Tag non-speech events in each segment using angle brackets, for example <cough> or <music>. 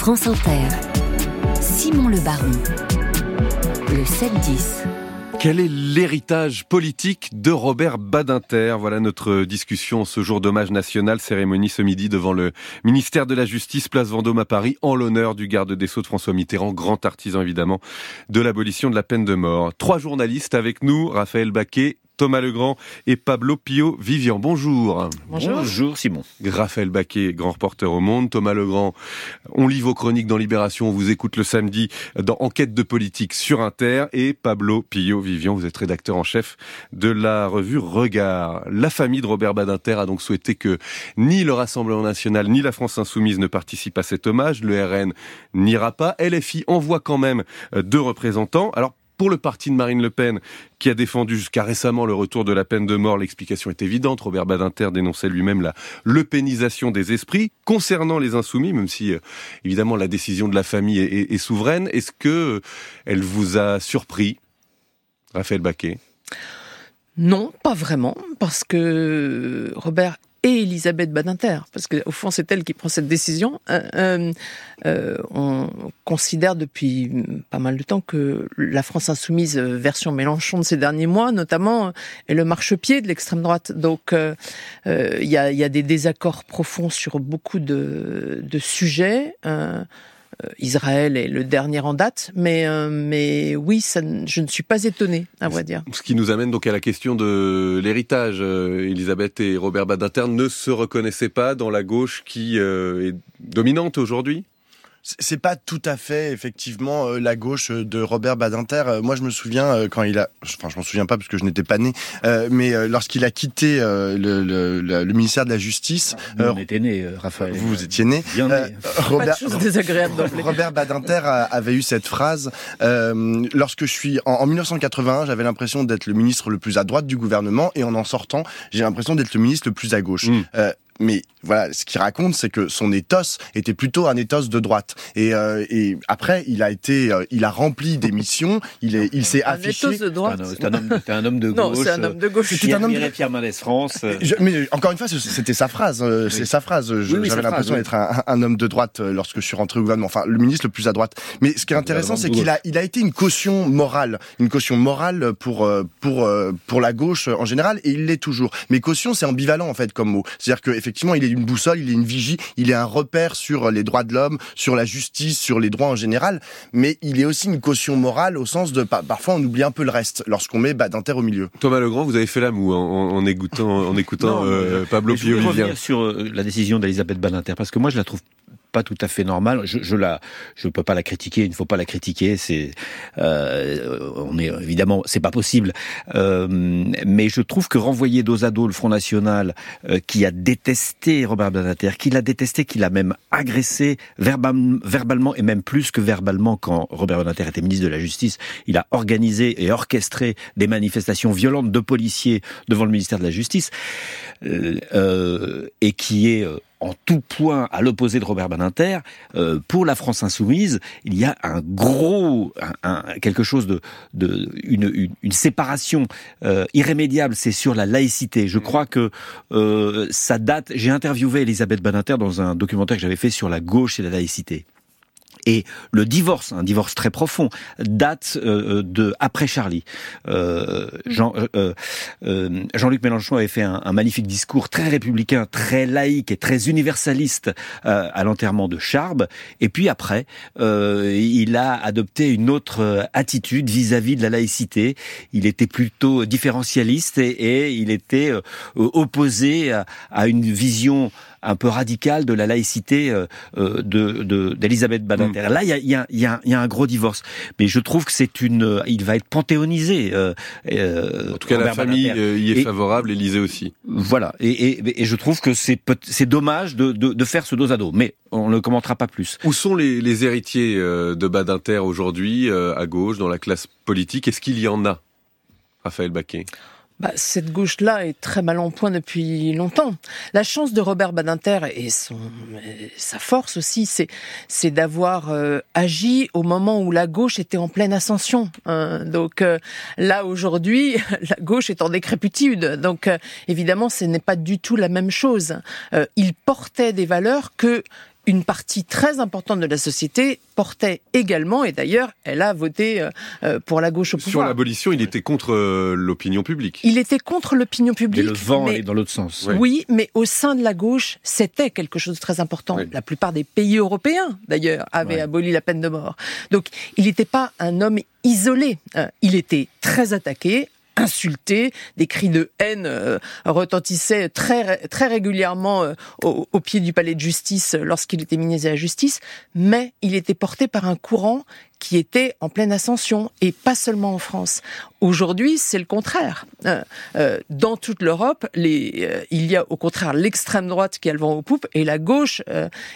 France Inter, Simon Le Baron, le 7-10. Quel est l'héritage politique de Robert Badinter? Voilà notre discussion ce jour d'hommage national, cérémonie ce midi devant le ministère de la Justice, place Vendôme à Paris, en l'honneur du garde des Sceaux de François Mitterrand, grand artisan évidemment de l'abolition de la peine de mort. Trois journalistes avec nous, Raphaël Baquet, Thomas Legrand et Pablo Pio Vivian. Bonjour. Bonjour. Simon. Raphaël Baquet, grand reporter au Monde. Thomas Legrand, on lit vos chroniques dans Libération, on vous écoute le samedi dans Enquête de politique sur Inter. Et Pablo Pio Vivian, vous êtes rédacteur en chef de la revue Regard. La famille de Robert Badinter a donc souhaité que ni le Rassemblement National ni la France Insoumise ne participent à cet hommage. Le RN n'ira pas. LFI envoie quand même deux représentants. Alors pour le parti de Marine Le Pen, qui a défendu jusqu'à récemment le retour de la peine de mort, l'explication est évidente. Robert Badinter dénonçait lui-même la lepénisation des esprits. Concernant les insoumis, même si euh, évidemment la décision de la famille est, souveraine, est-ce que euh, elle vous a surpris, Raphaël Baquet? Non, pas vraiment, parce que Robert et Elisabeth Badinter, parce qu'au fond c'est elle qui prend cette décision. Euh, euh, euh, on considère depuis pas mal de temps que la France insoumise version Mélenchon de ces derniers mois, notamment, est le marchepied de l'extrême droite. Donc il y a, y, a, des désaccords profonds sur beaucoup de, de sujets. Euh, Israël est le dernier en date, mais euh, mais oui, je ne suis pas étonné, à vrai dire. Ce qui nous amène donc à la question de l'héritage. Euh, Elisabeth et Robert Badinter ne se reconnaissaient pas dans la gauche qui est dominante aujourd'hui? C'est pas tout à fait effectivement euh, la gauche de Robert Badinter. Euh, moi, je me souviens euh, quand il a, enfin, je m'en souviens pas parce que je n'étais pas né, mais lorsqu'il a quitté le, le, le, ministère de la Justice, on était né, Raphaël. Vous étiez né. Bien né. Robert, Robert Badinter avait eu cette phrase lorsque je suis en, en 1981, j'avais l'impression d'être le ministre le plus à droite du gouvernement, et en en sortant, j'ai l'impression d'être le ministre le plus à gauche. Mm mais voilà, ce qu'il raconte, c'est que son éthos était plutôt un éthos de droite. Et, euh, et après, il a été, euh, il a rempli des missions. Il est, il s'est affiché. Un éthos de droite. C'est un, un, homme de gauche. Non, c'est un homme de gauche. C'était un homme de Pierre Mendès France. mais encore une fois, c'était sa phrase. Euh, c'est sa phrase. J'avais l'impression d'être un, un, homme de droite euh, lorsque je suis rentré au gouvernement. Enfin, le ministre le plus à droite. Mais ce qui est intéressant, c'est qu'il a, il a été une caution morale, une caution morale pour pour pour la gauche en général, et il l'est toujours. Mais caution, c'est ambivalent en fait comme mot. C'est-à-dire qu'effectivement, il est une boussole il est une vigie, il est un repère sur les droits de l'homme, sur la justice, sur les droits en général, mais il est aussi une caution morale au sens de parfois on oublie un peu le reste lorsqu'on met Badinter au milieu. Thomas Legrand, vous avez fait la moue en, en écoutant, en <laughs> écoutant euh, Pablo Pio. Je revenir sur euh, la décision d'Elisabeth Badinter parce que moi je la trouve pas tout à fait normal. Je, je la, je peux pas la critiquer. Il ne faut pas la critiquer. C'est, euh, on est évidemment, c'est pas possible. Euh, mais je trouve que renvoyer dos à dos le Front National, euh, qui a détesté Robert Badinter, qui l'a détesté, qui l'a même agressé verbalement et même plus que verbalement quand Robert Badinter était ministre de la Justice, il a organisé et orchestré des manifestations violentes de policiers devant le ministère de la Justice, euh, et qui est en tout point à l'opposé de Robert Badinter, euh, pour la France insoumise, il y a un gros, un, quelque chose de, de une, une, séparation euh, irrémédiable. C'est sur la laïcité. Je crois que euh, ça date. J'ai interviewé Elisabeth Badinter dans un documentaire que j'avais fait sur la gauche et la laïcité. Et le divorce, un divorce très profond, date euh, de après Charlie. Euh, Jean, euh, euh, Jean-Luc Mélenchon avait fait un, magnifique discours très républicain, très laïque et très universaliste euh, à l'enterrement de Charb. Et puis après, il a adopté une autre attitude vis-à-vis de la laïcité. Il était plutôt différentialiste et, il était opposé à, une vision un peu radical de la laïcité euh, euh, de d'Elisabeth Badinter. Mm. Là, il y a, y, a, y, a, y a, un gros divorce, mais je trouve que c'est une, euh, il va être panthéonisé. Euh, en tout cas, la famille y est favorable, Élysée aussi. Voilà, et, et, et je trouve que c'est c'est dommage de, de, de, faire ce dos à dos, mais on ne commentera pas plus. Où sont les, les héritiers de Badinter aujourd'hui, à gauche, dans la classe politique? Est-ce qu'il y en a, Raphaël Baquet? Bah, cette gauche-là est très mal en point depuis longtemps. La chance de Robert Badinter et son, sa force aussi, c'est, d'avoir euh, agi au moment où la gauche était en pleine ascension. Hein. Donc euh, là aujourd'hui, <laughs> la gauche est en décrépitude. Donc euh, évidemment, ce n'est pas du tout la même chose. il portait des valeurs que une partie très importante de la société portait également, et d'ailleurs, elle a voté euh, euh, pour la gauche au pouvoir. Sur l'abolition, il était contre euh, l'opinion publique. Il était contre l'opinion publique. Et le vent mais, dans l'autre sens. Oui. mais au sein de la gauche, c'était quelque chose de très important. La plupart des pays européens, d'ailleurs, avaient aboli la peine de mort. Donc, il n'était pas un homme isolé. il était très attaqué, insulté, des cris de haine euh, retentissaient très très régulièrement euh, au, pied du palais de justice lorsqu'il était ministre de la justice, mais il était porté par un courant qui était en pleine ascension et pas seulement en France. Aujourd'hui, c'est le contraire. Euh, euh, dans toute l'Europe, les, euh, il y a au contraire l'extrême droite qui a le vent aux poupes et la gauche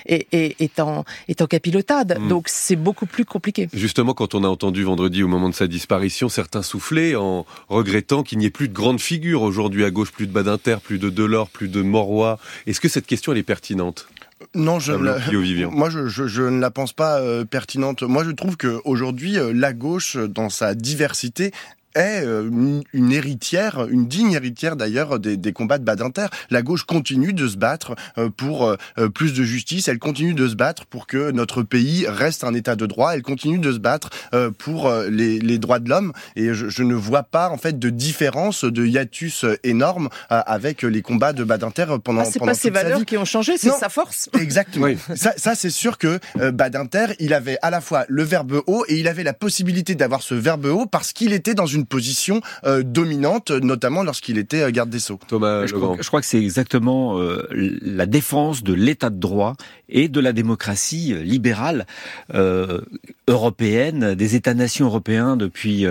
est, est, est, en, est en capilotade. Mm. Donc c'est beaucoup plus compliqué. Justement, quand on a entendu vendredi au moment de sa disparition, certains soufflaient en regrettant qu'il n'y ait plus de grandes figures aujourd'hui à gauche, plus de Badinter, plus de Delors, plus de Moroy. Est-ce que cette question elle est pertinente? Non, je, <laughs> moi je, je, je, ne la pense pas euh, pertinente. Moi je trouve que aujourd'hui euh, la gauche, dans sa diversité, est euh, une héritière, une digne héritière d'ailleurs des, des, combats de Badinter. La gauche continue de se battre euh, pour euh, plus de justice, elle continue de se battre pour que notre pays reste un état de droit, elle continue de se battre pour les, les droits de l'homme et je, je, ne vois pas en fait de différence, de hiatus énorme avec les combats de Badinter pendant ah, C'est pas ses valeurs qui ont changé, c'est sa force. <laughs> Exactement. Ça, ça c'est sûr que Badinter, il avait à la fois le verbe haut et il avait la possibilité d'avoir ce verbe haut parce qu'il était dans une position euh, dominante, notamment lorsqu'il était euh, garde des Sceaux. Thomas, je, crois, je crois que c'est exactement euh, la défense de l'état de droit et de la démocratie libérale européenne, des États-nations européens depuis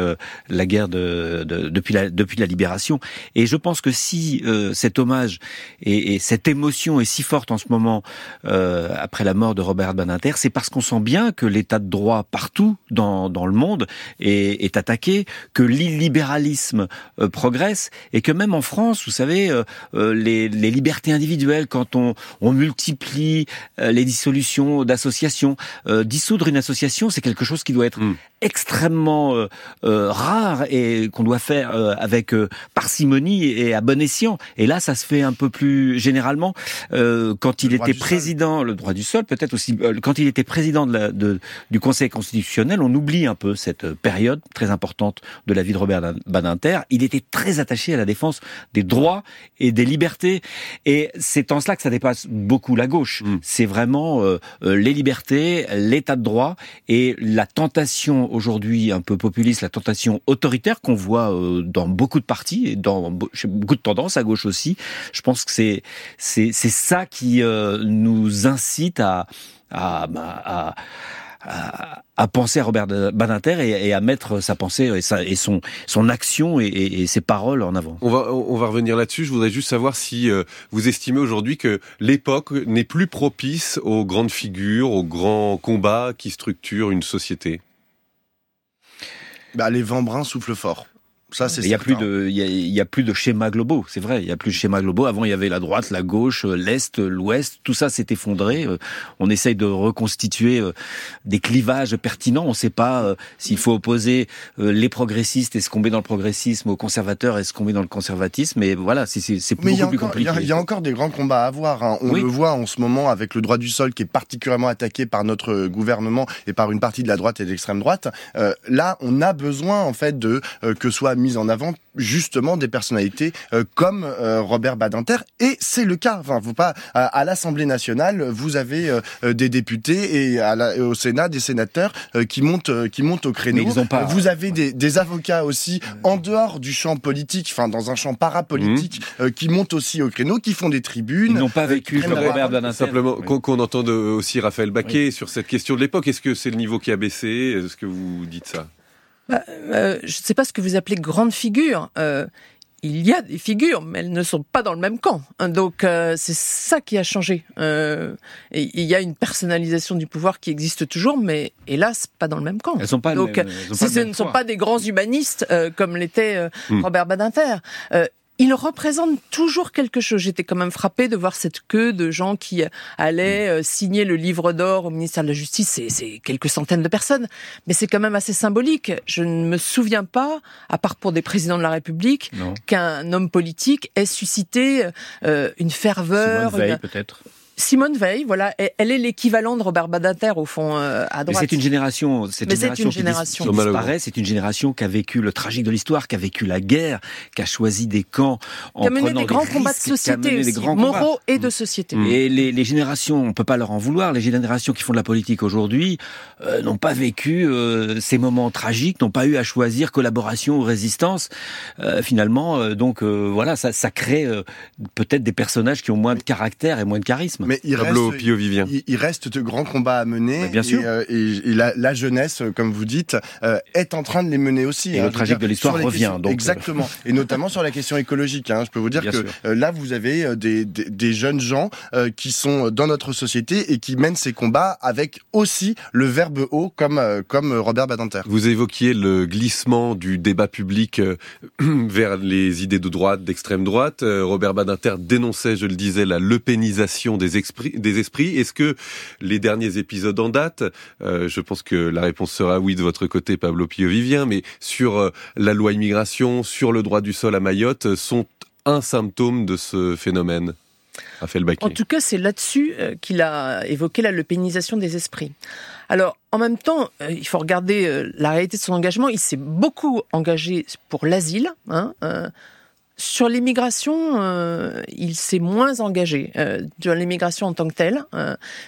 la guerre de, depuis la depuis la libération. Et je pense que si cet hommage et, et, cette émotion est si forte en ce moment après la mort de Robert Badinter, c'est parce qu'on sent bien que l'état de droit partout dans, dans le monde est, est attaqué, que l'illibéralisme euh, progresse et que même en France, vous savez, euh, euh, les, les, libertés individuelles, quand on, on multiplie les dissolutions d'associations, dissoudre une association, c'est quelque chose qui doit être hmm. Extrêmement rare et qu'on doit faire avec parcimonie et à bon escient. Et là, ça se fait un peu plus généralement quand il était président, le droit du sol, peut-être aussi quand il était président de la, de, du Conseil constitutionnel, on oublie un peu cette période très importante de la vie de Robert Badinter, il était très attaché à la défense des droits et des libertés. Et c'est en cela que ça dépasse beaucoup la gauche. Mm. C'est vraiment euh, euh, les libertés, l'état de droit et la tentation aujourd'hui un peu populiste, la tentation autoritaire qu'on voit euh, dans beaucoup de partis et dans beaucoup de tendances à gauche aussi. Je pense que c'est c'est ça qui nous incite bah, à à, penser à Robert Badinter et, à mettre sa pensée et, son, son action et, ses paroles en avant. On va, on va revenir là-dessus. Je voudrais juste savoir si euh, vous estimez aujourd'hui que l'époque n'est plus propice aux grandes figures, aux grands combats qui structurent une société. Bah, les vents bruns soufflent fort il y a plus de, il y a, plus de schémas globaux, c'est vrai. Il y a plus de schémas globaux. Avant, il y avait la droite, la gauche, euh, l'est, l'ouest. Tout ça s'est effondré. Euh, on essaye de reconstituer euh, des clivages pertinents. On ne sait pas s'il faut opposer les progressistes et ce qu'on met dans le progressisme aux conservateurs et ce qu'on met dans le conservatisme? Mais voilà, c'est beaucoup plus compliqué. Il y, a encore des grands combats à avoir. Hein. On le voit en ce moment avec le droit du sol qui est particulièrement attaqué par notre gouvernement et par une partie de la droite et de l'extrême droite. là, on a besoin en fait de que soit mise en avant justement des personnalités euh, comme euh, Robert Badinter et c'est le cas. Enfin, vous pas à, l'Assemblée nationale, vous avez euh, des députés et, à la, au Sénat des sénateurs qui montent qui montent au créneau. Vous avez des, des, avocats aussi en dehors du champ politique, enfin dans un champ parapolitique, mmh. qui montent aussi au créneau, qui font des tribunes. Ils n'ont pas vécu comme Robert Badinter. Simplement qu'on entende aussi Raphaël Baquet sur cette question de l'époque. Est-ce que c'est le niveau qui a baissé? Est-ce que vous dites ça? Bah, euh, je ne sais pas ce que vous appelez grande figure. Euh, il y a des figures, mais elles ne sont pas dans le même camp. Hein, donc euh, c'est ça qui a changé. et il y a une personnalisation du pouvoir qui existe toujours, mais hélas pas dans le même camp. Elles sont pas. Donc si ce ne sont pas des grands humanistes comme l'était hmm. Robert Badinter il représente toujours quelque chose. J'étais quand même frappée de voir cette queue de gens qui allaient euh, signer le livre d'or au ministère de la Justice. C'est quelques centaines de personnes, mais c'est quand même assez symbolique. Je ne me souviens pas, à part pour des présidents de la République, qu'un homme politique ait suscité euh, une ferveur. Simone Veil, peut-être. Simone Veil, voilà, elle est l'équivalent de Robert Badinter au fond euh, à droite. C'est une génération, cette Mais génération, une génération qui, disparaît. C'est une génération qui a vécu le tragique de l'histoire, qui a vécu la guerre, qui a choisi des camps en qui a mené des, des grands combats de société aussi, moraux et de société. Et les, les, générations, on peut pas leur en vouloir. Les générations qui font de la politique aujourd'hui euh, n'ont pas vécu euh, ces moments tragiques, n'ont pas eu à choisir collaboration ou résistance. Euh, finalement, donc voilà, ça, ça crée peut-être des personnages qui ont moins de caractère et moins de charisme. Mais il reste, il, reste de grands combats à mener. bien sûr. Et, et, la, la, jeunesse, comme vous dites, est en train de les mener aussi. Et hein, le tragique de l'histoire revient. Donc exactement. et notamment sur la question écologique. Hein. Je peux vous dire que là, vous avez des, des, des jeunes gens qui sont dans notre société et qui mènent ces combats avec aussi le verbe haut, comme comme Robert Badinter. Vous évoquiez le glissement du débat public <clears throat> vers les idées de droite, d'extrême droite. Robert Badinter dénonçait, je le disais, la lepénisation des Des esprits. Est-ce que les derniers épisodes en date, euh, je pense que la réponse sera oui de votre côté, Pablo Pio-Vivien, mais sur euh, la loi immigration, sur le droit du sol à Mayotte, sont un symptôme de ce phénomène en tout cas, c'est là-dessus euh, qu'il a évoqué la lepénisation des esprits. Alors, en même temps, il faut regarder la réalité de son engagement. Il s'est beaucoup engagé pour l'asile. Hein, sur l'immigration, il s'est moins engagé sur l'immigration en tant que telle,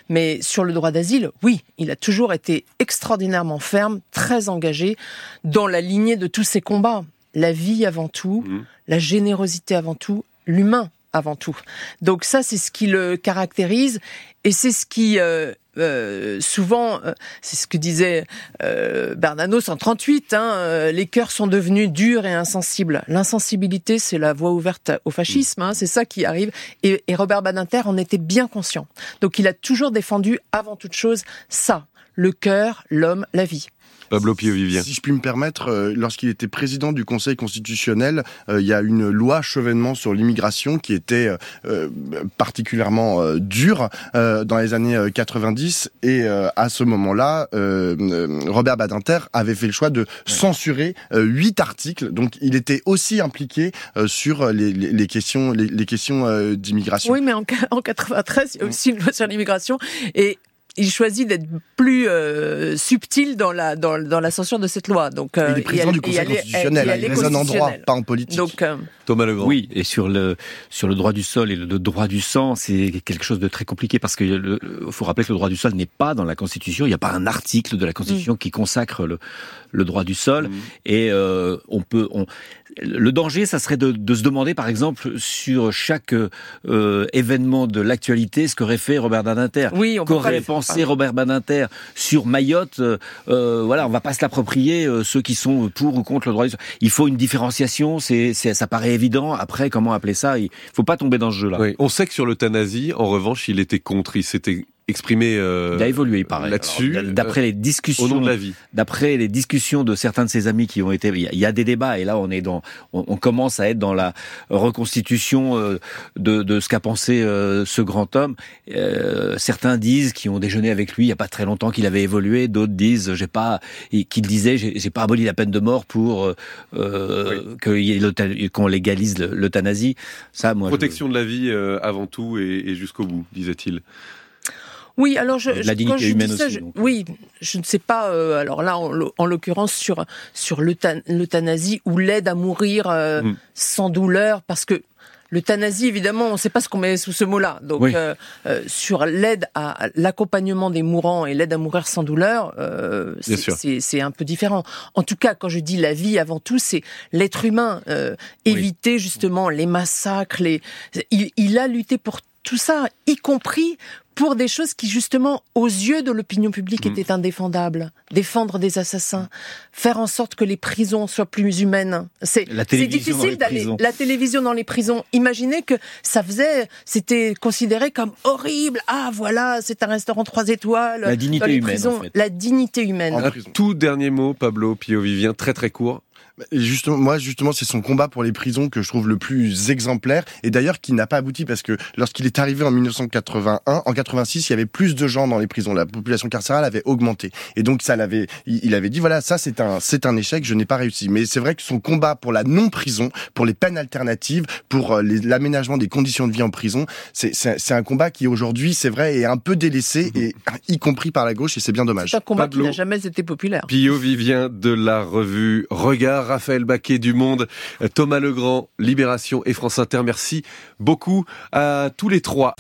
mais sur le droit d'asile, oui, il a toujours été extraordinairement ferme, très engagé dans la lignée de tous ses combats. La vie avant tout, mmh. la générosité avant tout, l'humain avant tout. Donc ça, c'est ce qui le caractérise et c'est ce qui euh, euh, souvent, euh, c'est ce que disait euh, Bernanos en 38, hein, les cœurs sont devenus durs et insensibles. L'insensibilité, c'est la voie ouverte au fascisme, hein, c'est ça qui arrive. Et, et Robert Badinter en était bien conscient. Donc il a toujours défendu, avant toute chose, ça, le cœur, l'homme, la vie. Pablo Pio-Vivien. Si je puis me permettre, euh, lorsqu'il était président du Conseil constitutionnel, euh, il y a une loi chevènement sur l'immigration qui était euh, particulièrement dure dans les années 90 et à ce moment-là, Robert Badinter avait fait le choix de censurer huit articles. Donc il était aussi impliqué sur les, les, les, questions, les, les questions d'immigration. Oui, mais en, en 93, il y a aussi une loi sur l'immigration et il choisit d'être plus euh, subtil dans la dans, dans la censure de cette loi. Donc euh, il est président du Conseil constitutionnel, il, raisonne en droit, pas en politique. Donc euh, Thomas Legrand. Oui, et sur le sur le droit du sol et le, droit du sang, c'est quelque chose de très compliqué parce que le, faut rappeler que le droit du sol n'est pas dans la Constitution. Il n'y a pas un article de la Constitution mm. qui consacre le le droit du sol. Mm. Et euh, on peut on, le danger, ça serait de, de, se demander, par exemple, sur chaque euh, événement de l'actualité, ce qu'aurait fait Robert Badinter. Oui, Qu'aurait pensé Robert Badinter sur Mayotte euh, Voilà, on va pas se l'approprier. Euh, ceux qui sont pour ou contre le droit. Il faut une différenciation. C'est, ça paraît évident. Après, comment appeler ça? Il faut pas tomber dans ce jeu-là. Oui. On sait que sur l'euthanasie, en revanche, il était contre. Il s'était exprimé euh, il a évolué il paraît. là-dessus d'après les discussions au nom de la vie. d'après les discussions de certains de ses amis qui ont été il y a des débats et là on est dans on, commence à être dans la reconstitution euh, de, de ce qu'a pensé euh, ce grand homme. Euh, certains disent qui ont déjeuné avec lui il y a pas très longtemps qu'il avait évolué. D'autres disent j'ai pas qu'il disait j'ai pas aboli la peine de mort pour euh, oui. qu'on légalise l'euthanasie. Ça moi protection de la vie avant tout et, et jusqu'au bout disait-il oui, alors je, la dignité humaine aussi, oui, je ne sais pas. Euh, alors là, en, l'occurrence sur sur l'euthanasie ou l'aide à mourir euh, mm. sans douleur, parce que L'euthanasie, évidemment, on ne sait pas ce qu'on met sous ce mot-là. Donc, euh, euh, sur l'aide à l'accompagnement des mourants et l'aide à mourir sans douleur, euh, c'est un peu différent. En tout cas, quand je dis la vie, avant tout, c'est l'être humain. éviter justement les massacres. Les... Il, il a lutté pour tout ça, y compris pour des choses qui, justement, aux yeux de l'opinion publique, mm. étaient indéfendables. Défendre des assassins, faire en sorte que les prisons soient plus humaines. C'est difficile d'aller la télévision dans les prisons. Imaginez que ça faisait, c'était considéré comme horrible. Ah voilà, c'est un restaurant trois étoiles. La dignité humaine. En fait. La dignité humaine. tout dernier mot, Pablo Pio Vivien, très très court. Justement, moi, justement, c'est son combat pour les prisons que je trouve le plus exemplaire et d'ailleurs qui n'a pas abouti parce que lorsqu'il est arrivé en 1981, en 86, il y avait plus de gens dans les prisons. La population carcérale avait augmenté et donc ça l'avait, il avait dit voilà, ça c'est un, c'est un échec, je n'ai pas réussi. Mais c'est vrai que son combat pour la non-prison, pour les peines alternatives, pour euh, l'aménagement des conditions de vie en prison, c'est un combat qui aujourd'hui, c'est vrai, est un peu délaissé et y compris par la gauche et c'est bien dommage. C'est un combat qui n'a jamais été populaire. Pio Vivien de la revue Regard, Raphaël Baquet du Monde, Thomas Legrand, Libération et France Inter. Merci beaucoup à tous les trois.